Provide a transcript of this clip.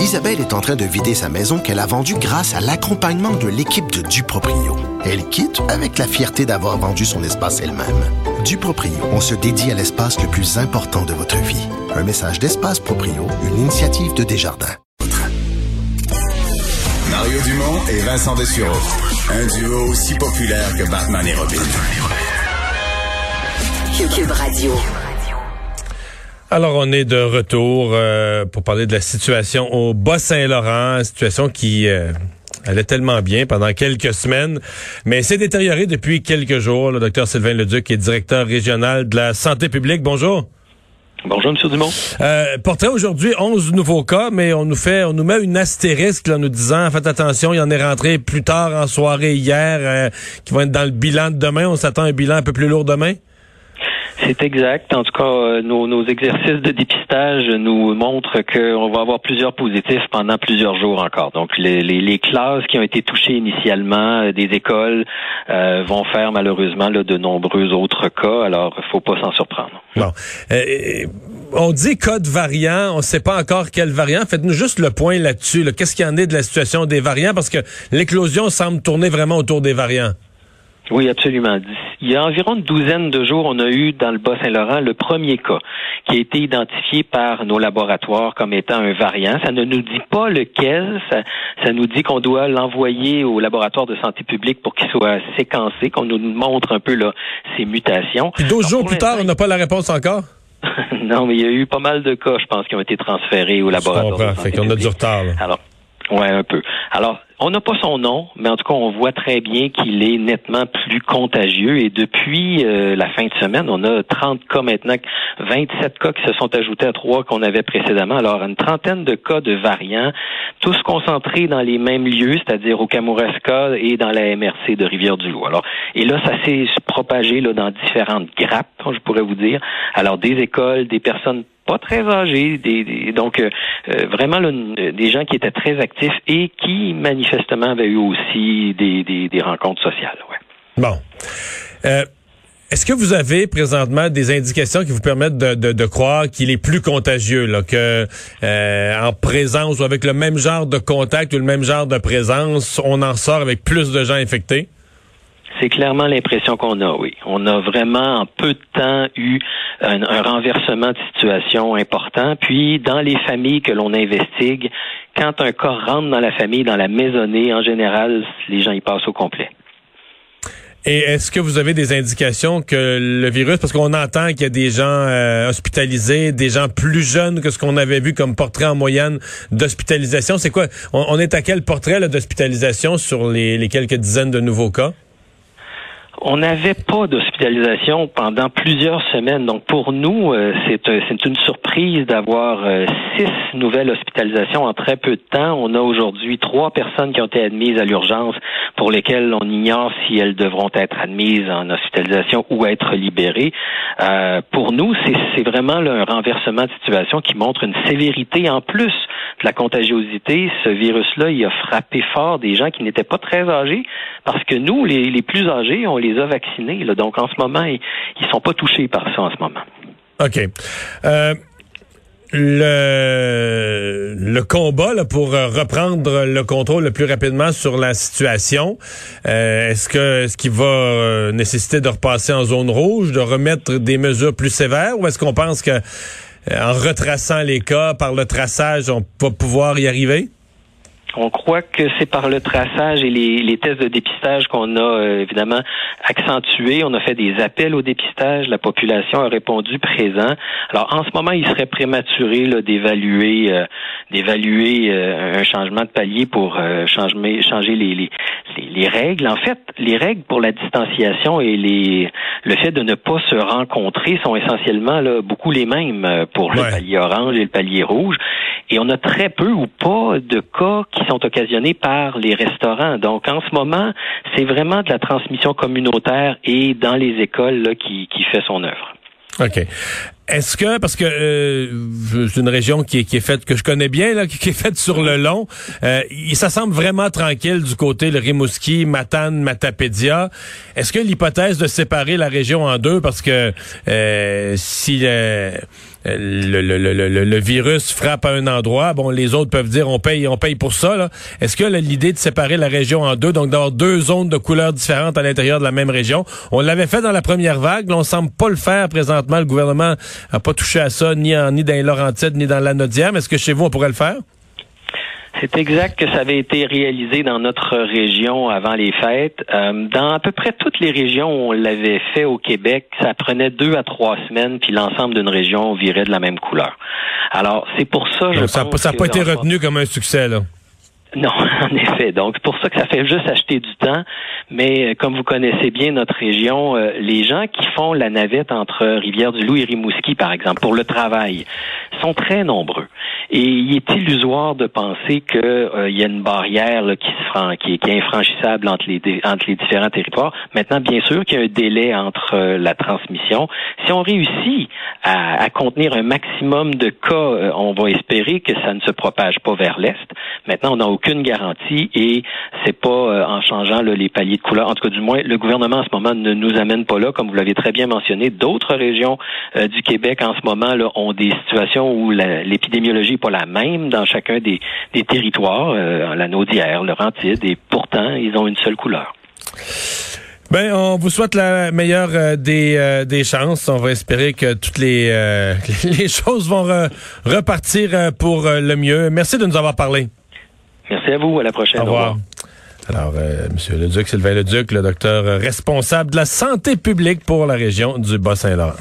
Isabelle est en train de vider sa maison qu'elle a vendue grâce à l'accompagnement de l'équipe de Duproprio. Elle quitte avec la fierté d'avoir vendu son espace elle-même. Duproprio, on se dédie à l'espace le plus important de votre vie. Un message d'Espace Proprio, une initiative de Desjardins. Mario Dumont et Vincent Dessureau. Un duo aussi populaire que Batman et Robin. Cube Radio. Alors, on est de retour euh, pour parler de la situation au Bas-Saint-Laurent, situation qui euh, allait tellement bien pendant quelques semaines, mais s'est détériorée depuis quelques jours. Le docteur Sylvain Leduc est directeur régional de la santé publique. Bonjour. Bonjour, M. Dumont. Euh, portrait aujourd'hui 11 nouveaux cas, mais on nous fait, on nous met une astérisque en nous disant, faites attention, il y en est rentré plus tard en soirée hier, euh, qui vont être dans le bilan de demain. On s'attend à un bilan un peu plus lourd demain? C'est exact. En tout cas, euh, nos, exercices de dépistage nous montrent qu'on va avoir plusieurs positifs pendant plusieurs jours encore. Donc, les, classes qui ont été touchées initialement euh, des écoles euh, vont faire malheureusement de nombreux autres cas. Alors, faut pas s'en surprendre. Bon. on dit cas de variant, on ne sait pas encore quel variant. Faites-nous juste le point là-dessus. Qu'est-ce qu'il y en est de la situation des variants? Parce que l'éclosion semble tourner vraiment autour des variants. Oui, absolument. Il y a environ une douzaine de jours, on a eu dans le Bas-Saint-Laurent le premier cas qui a été identifié par nos laboratoires comme étant un variant. Ça ne nous dit pas lequel. Ça, nous dit qu'on doit l'envoyer au laboratoire de santé publique pour qu'il soit séquencé, qu'on nous montre un peu là, ses mutations. Puis 12 jours plus tard, on n'a pas la réponse encore? non, mais il y a eu pas mal de cas, je pense, qui ont été transférés au laboratoire. Je fait qu'on a du retard. Alors, ouais, un peu. Alors, on n'a pas son nom, mais en tout cas, on voit très bien qu'il est nettement plus contagieux. Et depuis euh, la fin de semaine, on a 30 cas maintenant, 27 cas qui se sont ajoutés à trois qu'on avait précédemment. Alors, une trentaine de cas de variants, tous concentrés dans les mêmes lieux, c'est-à-dire au Kamouraska et dans la MRC de Rivière-du-Loup. Alors, et là, ça s'est propagé là, dans différentes grappes, je pourrais vous dire. Alors, des écoles, des personnes pas très âgés, donc euh, euh, vraiment des gens qui étaient très actifs et qui manifestement avaient eu aussi des, des, rencontres sociales. Bon. Euh, est-ce que vous avez présentement des indications qui vous permettent de croire qu'il est plus contagieux, là, que en présence ou avec le même genre de contact ou le même genre de présence, on en sort avec plus de gens infectés? C'est clairement l'impression qu'on a, oui. On a vraiment en peu de temps eu un, renversement de situation important. Puis, dans les familles que l'on investigue, quand un cas rentre dans la famille, dans la maisonnée, en général, les gens y passent au complet. Et est-ce que vous avez des indications que le virus, parce qu'on entend qu'il y a des gens euh, hospitalisés, des gens plus jeunes que ce qu'on avait vu comme portrait en moyenne d'hospitalisation, c'est quoi? On, est à quel portrait d'hospitalisation sur les quelques dizaines de nouveaux cas? On n'avait pas d'hospitalisation pendant plusieurs semaines. Donc pour nous, euh, euh, c'est une surprise d'avoir euh, six nouvelles hospitalisations en très peu de temps. On a aujourd'hui trois personnes qui ont été admises à l'urgence pour lesquelles on ignore si elles devront être admises en hospitalisation ou être libérées. pour nous, c'est vraiment un renversement de situation qui montre une sévérité en plus de la contagiosité. Ce virus-là, il a frappé fort des gens qui n'étaient pas très âgés parce que nous, les, les plus âgés, on les les vaccinés. Donc, en ce moment, ils ne sont pas touchés par ça en ce moment. OK. Euh, le, combat pour euh, reprendre le contrôle le plus rapidement sur la situation, euh, est-ce que ce qui va nécessiter de repasser en zone rouge, de remettre des mesures plus sévères, ou est-ce qu'on pense que en retraçant les cas par le traçage, on va pouvoir y arriver? On croit que c'est par le traçage et les, tests de dépistage qu'on a euh, évidemment accentué. On a fait des appels au dépistage. La population a répondu présent. Alors en ce moment, il serait prématuré d'évaluer euh, d'évaluer euh, un changement de palier pour changer, changer les, les, les, règles. En fait, les règles pour la distanciation et les le fait de ne pas se rencontrer sont essentiellement là, beaucoup les mêmes pour le palier orange et le palier rouge. Et on a très peu ou pas de cas qui sont occasionnés par les restaurants. Donc, en ce moment, c'est vraiment de la transmission communautaire et dans les écoles là, qui, qui fait son œuvre. OK. Est-ce que parce que euh, c'est une région qui est, qui est faite que je connais bien là, qui, est faite sur le long, euh, ça semble vraiment tranquille du côté le Rimouski, Matane, Matapédia. Est-ce que l'hypothèse de séparer la région en deux parce que euh, si euh, le, le, le, le, virus frappe à un endroit, bon, les autres peuvent dire on paye, on paye pour ça. Est-ce que l'idée de séparer la région en deux, donc d'avoir deux zones de couleurs différentes à l'intérieur de la même région, on l'avait fait dans la première vague, là, on semble pas le faire présentement. Le gouvernement a pas touché à ça ni en, ni dans les Laurentides ni dans la Nodière. Est-ce que chez vous on pourrait le faire? C'est exact que ça avait été réalisé dans notre région avant les fêtes. Euh, dans à peu près toutes les régions où on l'avait fait au Québec, ça prenait deux à trois semaines, puis l'ensemble d'une région virait de la même couleur. Alors, c'est pour ça, je ça n'a pas été retenu comme un succès, là. Non, en effet. Donc, pour ça que ça fait juste acheter du temps. Mais euh, comme vous connaissez bien notre région, euh, les gens qui font la navette entre Rivière-du-Loup et Rimouski, par exemple, pour le travail, sont très nombreux. Et il est illusoire de penser qu'il euh, y a une barrière qui, est, infranchissable entre les, différents territoires. Maintenant, bien sûr qu'il y a un délai entre la transmission. Si on réussit à, contenir un maximum de cas, on va espérer que ça ne se propage pas vers l'est. Maintenant, on n'a aucune garantie et c'est pas euh, en changeant les paliers de couleur. En tout cas, du moins, le gouvernement en ce moment ne nous amène pas là, comme vous l'avez très bien mentionné. D'autres régions euh, du Québec en ce moment ont des situations où l'épidémiologie n'est pas la même dans chacun des, territoires, euh, la Naudière, le Rantide, et pourtant, ils ont une seule couleur. Ben, on vous souhaite la meilleure des, des chances. On va espérer que toutes les choses vont repartir pour le mieux. Merci de nous avoir parlé. Merci à vous. À la prochaine. Au revoir. Alors, euh, Monsieur Leduc, Sylvain Leduc, le docteur responsable de la santé publique pour la région du Bas-Saint-Laurent.